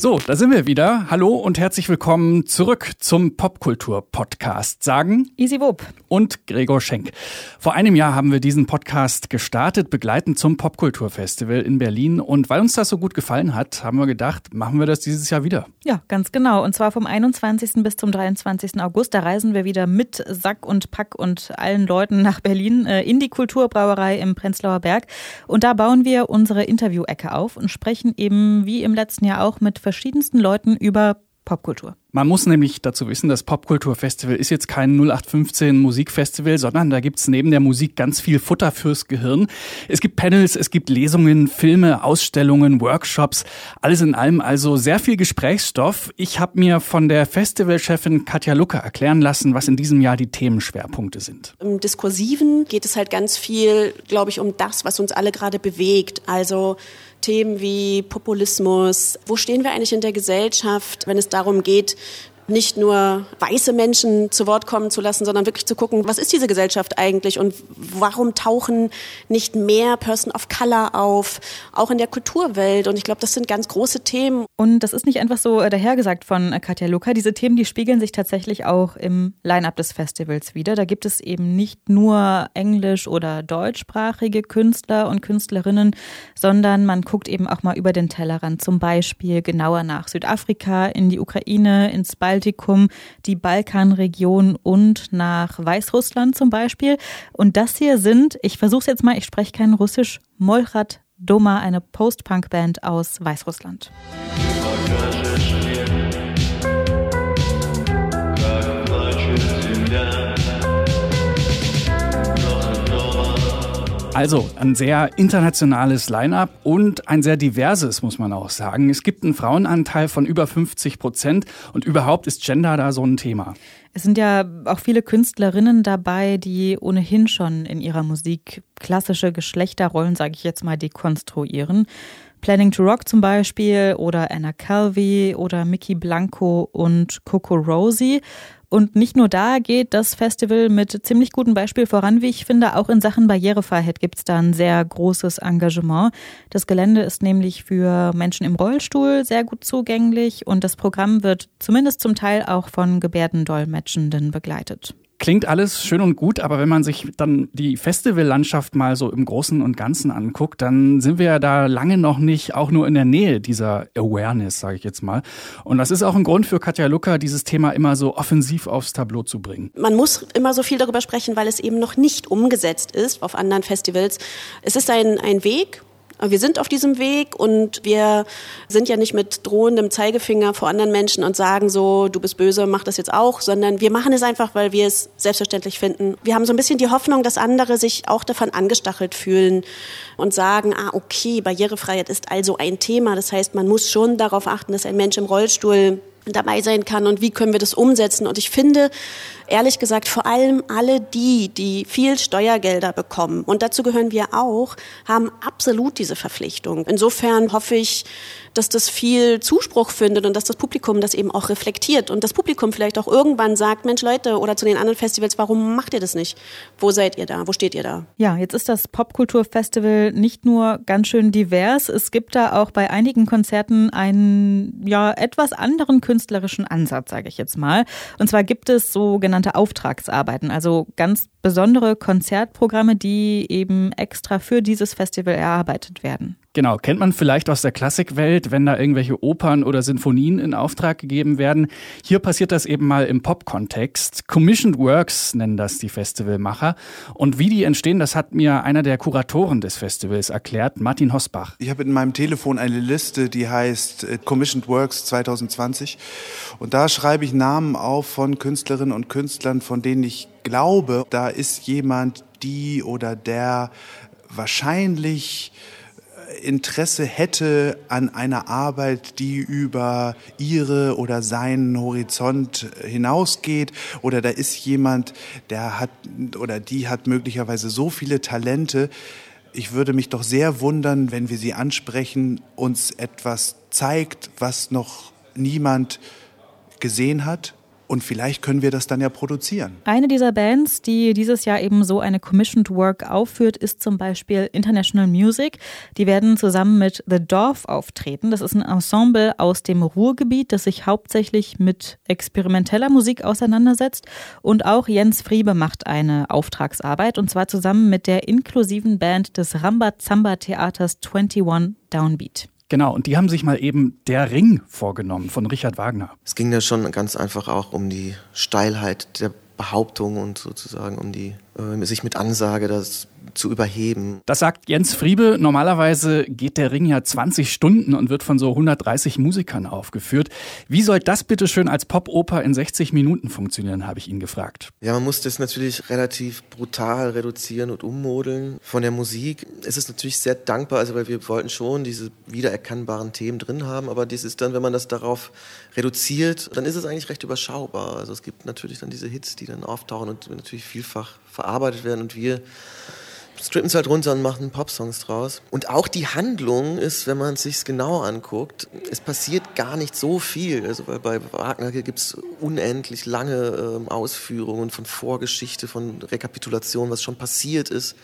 So, da sind wir wieder. Hallo und herzlich willkommen zurück zum Popkultur-Podcast. Sagen Easy Wupp und Gregor Schenk. Vor einem Jahr haben wir diesen Podcast gestartet, begleitend zum Popkultur-Festival in Berlin. Und weil uns das so gut gefallen hat, haben wir gedacht, machen wir das dieses Jahr wieder. Ja, ganz genau. Und zwar vom 21. bis zum 23. August. Da reisen wir wieder mit Sack und Pack und allen Leuten nach Berlin äh, in die Kulturbrauerei im Prenzlauer Berg. Und da bauen wir unsere Interview-Ecke auf und sprechen eben wie im letzten Jahr auch mit verschiedensten Leuten über Popkultur. Man muss nämlich dazu wissen, das Popkulturfestival ist jetzt kein 0815 Musikfestival, sondern da gibt's neben der Musik ganz viel Futter fürs Gehirn. Es gibt Panels, es gibt Lesungen, Filme, Ausstellungen, Workshops, alles in allem also sehr viel Gesprächsstoff. Ich habe mir von der Festivalchefin Katja Lucke erklären lassen, was in diesem Jahr die Themenschwerpunkte sind. Im Diskursiven geht es halt ganz viel, glaube ich, um das, was uns alle gerade bewegt. Also Themen wie Populismus. Wo stehen wir eigentlich in der Gesellschaft, wenn es darum geht, nicht nur weiße Menschen zu Wort kommen zu lassen, sondern wirklich zu gucken, was ist diese Gesellschaft eigentlich und warum tauchen nicht mehr Person of Color auf, auch in der Kulturwelt. Und ich glaube, das sind ganz große Themen. Und das ist nicht einfach so äh, dahergesagt von äh, Katja Luca. Diese Themen, die spiegeln sich tatsächlich auch im Line-up des Festivals wieder. Da gibt es eben nicht nur englisch- oder deutschsprachige Künstler und Künstlerinnen, sondern man guckt eben auch mal über den Tellerrand, zum Beispiel genauer nach Südafrika, in die Ukraine, ins Balkan Baltikum, die Balkanregion und nach Weißrussland zum Beispiel. Und das hier sind, ich versuche es jetzt mal, ich spreche kein Russisch, Molchat Doma, eine Post-Punk-Band aus Weißrussland. Also ein sehr internationales Line-up und ein sehr diverses, muss man auch sagen. Es gibt einen Frauenanteil von über 50 Prozent und überhaupt ist Gender da so ein Thema. Es sind ja auch viele Künstlerinnen dabei, die ohnehin schon in ihrer Musik klassische Geschlechterrollen, sage ich jetzt mal, dekonstruieren. Planning to Rock zum Beispiel oder Anna Calvi oder Mickey Blanco und Coco Rosie. Und nicht nur da geht das Festival mit ziemlich gutem Beispiel voran, wie ich finde. Auch in Sachen Barrierefreiheit gibt es da ein sehr großes Engagement. Das Gelände ist nämlich für Menschen im Rollstuhl sehr gut zugänglich und das Programm wird zumindest zum Teil auch von Gebärdendolmetschenden begleitet. Klingt alles schön und gut, aber wenn man sich dann die Festivallandschaft mal so im Großen und Ganzen anguckt, dann sind wir ja da lange noch nicht auch nur in der Nähe dieser Awareness, sage ich jetzt mal. Und das ist auch ein Grund für Katja Lucker, dieses Thema immer so offensiv aufs Tableau zu bringen. Man muss immer so viel darüber sprechen, weil es eben noch nicht umgesetzt ist auf anderen Festivals. Es ist ein, ein Weg, wir sind auf diesem Weg und wir sind ja nicht mit drohendem Zeigefinger vor anderen Menschen und sagen so, du bist böse, mach das jetzt auch, sondern wir machen es einfach, weil wir es selbstverständlich finden. Wir haben so ein bisschen die Hoffnung, dass andere sich auch davon angestachelt fühlen und sagen, ah, okay, Barrierefreiheit ist also ein Thema. Das heißt, man muss schon darauf achten, dass ein Mensch im Rollstuhl dabei sein kann und wie können wir das umsetzen. Und ich finde, ehrlich gesagt, vor allem alle die, die viel Steuergelder bekommen, und dazu gehören wir auch, haben absolut diese Verpflichtung. Insofern hoffe ich, dass das viel Zuspruch findet und dass das Publikum das eben auch reflektiert und das Publikum vielleicht auch irgendwann sagt, Mensch Leute, oder zu den anderen Festivals, warum macht ihr das nicht? Wo seid ihr da? Wo steht ihr da? Ja, jetzt ist das Popkulturfestival nicht nur ganz schön divers, es gibt da auch bei einigen Konzerten einen ja etwas anderen künstlerischen Ansatz, sage ich jetzt mal. Und zwar gibt es sogenannte Auftragsarbeiten, also ganz besondere Konzertprogramme, die eben extra für dieses Festival erarbeitet werden. Genau, kennt man vielleicht aus der Klassikwelt, wenn da irgendwelche Opern oder Sinfonien in Auftrag gegeben werden. Hier passiert das eben mal im Pop-Kontext. Commissioned Works nennen das die Festivalmacher. Und wie die entstehen, das hat mir einer der Kuratoren des Festivals erklärt, Martin Hosbach. Ich habe in meinem Telefon eine Liste, die heißt äh, Commissioned Works 2020. Und da schreibe ich Namen auf von Künstlerinnen und Künstlern, von denen ich glaube, da ist jemand, die oder der wahrscheinlich Interesse hätte an einer Arbeit, die über ihre oder seinen Horizont hinausgeht oder da ist jemand, der hat oder die hat möglicherweise so viele Talente. Ich würde mich doch sehr wundern, wenn wir sie ansprechen, uns etwas zeigt, was noch niemand gesehen hat Und vielleicht können wir das dann ja produzieren. Eine dieser Bands, die dieses Jahr eben so eine Commissioned Work aufführt, ist zum Beispiel International Music. Die werden zusammen mit The Dorf auftreten. Das ist ein Ensemble aus dem Ruhrgebiet, das sich hauptsächlich mit experimenteller Musik auseinandersetzt. Und auch Jens Friebe macht eine Auftragsarbeit und zwar zusammen mit der inklusiven Band des Rambazamba Theaters 21 Downbeat. Genau, und die haben sich mal eben Der Ring vorgenommen von Richard Wagner. Es ging da schon ganz einfach auch um die Steilheit der Behauptung und sozusagen um die äh, sich mit Ansage das zu überheben. Das sagt Jens Friebe. Normalerweise geht der Ring ja 20 Stunden und wird von so 130 Musikern aufgeführt. Wie soll das bitte schön als Popoper in 60 Minuten funktionieren, habe ich ihn gefragt. Ja, man muss das natürlich relativ brutal reduzieren und ummodeln von der Musik. Es ist natürlich sehr dankbar, also weil wir wollten schon diese wiedererkennbaren Themen drin haben, aber das ist dann, wenn man das darauf reduziert, dann ist es eigentlich recht überschaubar. Also es gibt natürlich dann diese Hits, die dann auftauchen und natürlich vielfach verarbeitet werden und wir strippen es halt runter und machen Popsongs draus. Und auch die Handlung ist, wenn man es sich genau anguckt, es passiert gar nicht so viel. Also weil bei Wagner gibt es unendlich lange ähm, Ausführungen von Vorgeschichte, von Rekapitulation, was schon passiert ist.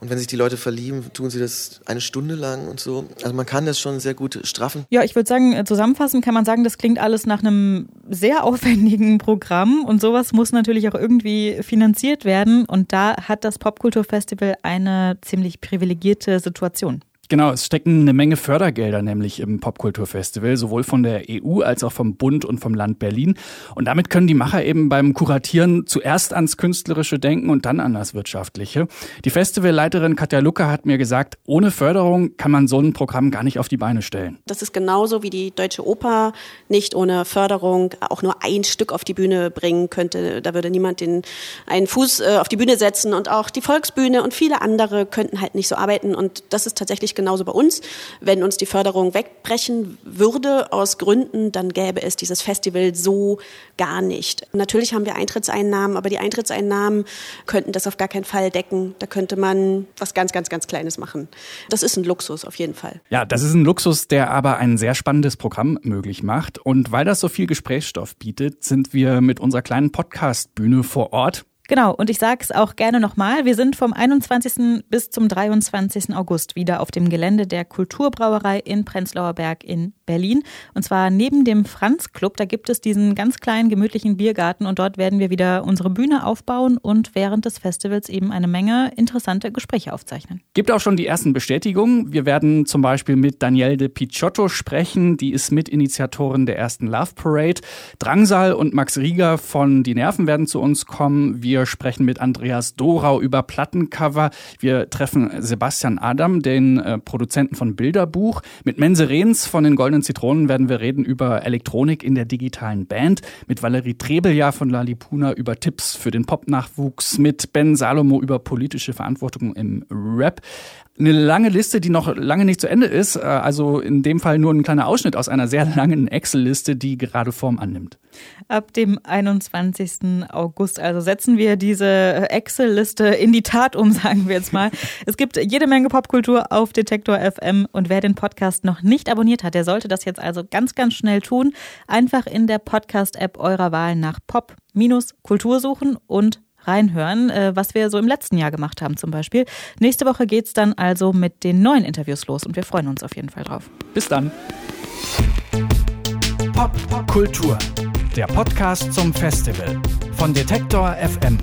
Und wenn sich die Leute verlieben, tun sie das eine Stunde lang und so. Also man kann das schon sehr gut straffen. Ja, ich würde sagen, äh, zusammenfassend kann man sagen, das klingt alles nach einem sehr aufwendigen Programm und sowas muss natürlich auch irgendwie finanziert werden. Und da hat das Popkulturfestival eine ziemlich privilegierte Situation. Genau, es stecken eine Menge Fördergelder nämlich im Popkulturfestival, sowohl von der EU als auch vom Bund und vom Land Berlin. Und damit können die Macher eben beim Kuratieren zuerst ans Künstlerische denken und dann an das Wirtschaftliche. Die Festivalleiterin Katja Lucke hat mir gesagt, ohne Förderung kann man so ein Programm gar nicht auf die Beine stellen. Das ist genauso wie die Deutsche Oper nicht ohne Förderung auch nur ein Stück auf die Bühne bringen könnte. Da würde niemand den einen Fuß äh, auf die Bühne setzen und auch die Volksbühne und viele andere könnten halt nicht so arbeiten. Und das ist tatsächlich genauso bei uns. Wenn uns die Förderung wegbrechen würde aus Gründen, dann gäbe es dieses Festival so gar nicht. Natürlich haben wir Eintrittseinnahmen, aber die Eintrittseinnahmen könnten das auf gar keinen Fall decken. Da könnte man was ganz, ganz, ganz Kleines machen. Das ist ein Luxus auf jeden Fall. Ja, das ist ein Luxus, der aber ein sehr spannendes Programm möglich macht. Und weil das so viel Gesprächsstoff bietet, sind wir mit unserer kleinen Podcast-Bühne vor Ort. Genau, und ich sage es auch gerne nochmal, wir sind vom 21. bis zum 23. August wieder auf dem Gelände der Kulturbrauerei in Prenzlauer Berg in Berlin. Und zwar neben dem Franz Club, da gibt es diesen ganz kleinen, gemütlichen Biergarten und dort werden wir wieder unsere Bühne aufbauen und während des Festivals eben eine Menge interessante Gespräche aufzeichnen. Gibt auch schon die ersten Bestätigungen. Wir werden zum Beispiel mit Danielle de Picciotto sprechen, die ist Mitinitiatorin der ersten Love Parade. Drangsal und Max Rieger von Die Nerven werden zu uns kommen. Wir sprechen mit Andreas Dorau über Plattencover. Wir treffen Sebastian Adam, den äh, Produzenten von Bilderbuch. Mit Mense Rehns von den Goldenen Zitronen werden wir reden über Elektronik in der digitalen Band. Mit Valerie Trebeljahr von Lalipuna über Tipps für den Pop-Nachwuchs. Mit Ben Salomo über politische Verantwortung im Rap eine lange Liste, die noch lange nicht zu Ende ist. Äh, also in dem Fall nur ein kleiner Ausschnitt aus einer sehr langen Excel-Liste, die gerade Form annimmt. Ab dem 21. August also setzen wir diese Excel-Liste in die Tat um, sagen wir jetzt mal. es gibt jede Menge Popkultur auf Detektor FM und wer den Podcast noch nicht abonniert hat, der sollte das jetzt also ganz, ganz schnell tun. Einfach in der Podcast-App eurer Wahl nach Pop-Kultur suchen und reinhören, äh, was wir so im letzten Jahr gemacht haben zum Beispiel. Nächste Woche geht es dann also mit den neuen Interviews los und wir freuen uns auf jeden Fall drauf. Bis dann. Pop Kultur, der Podcast zum Festival von Detektor FM.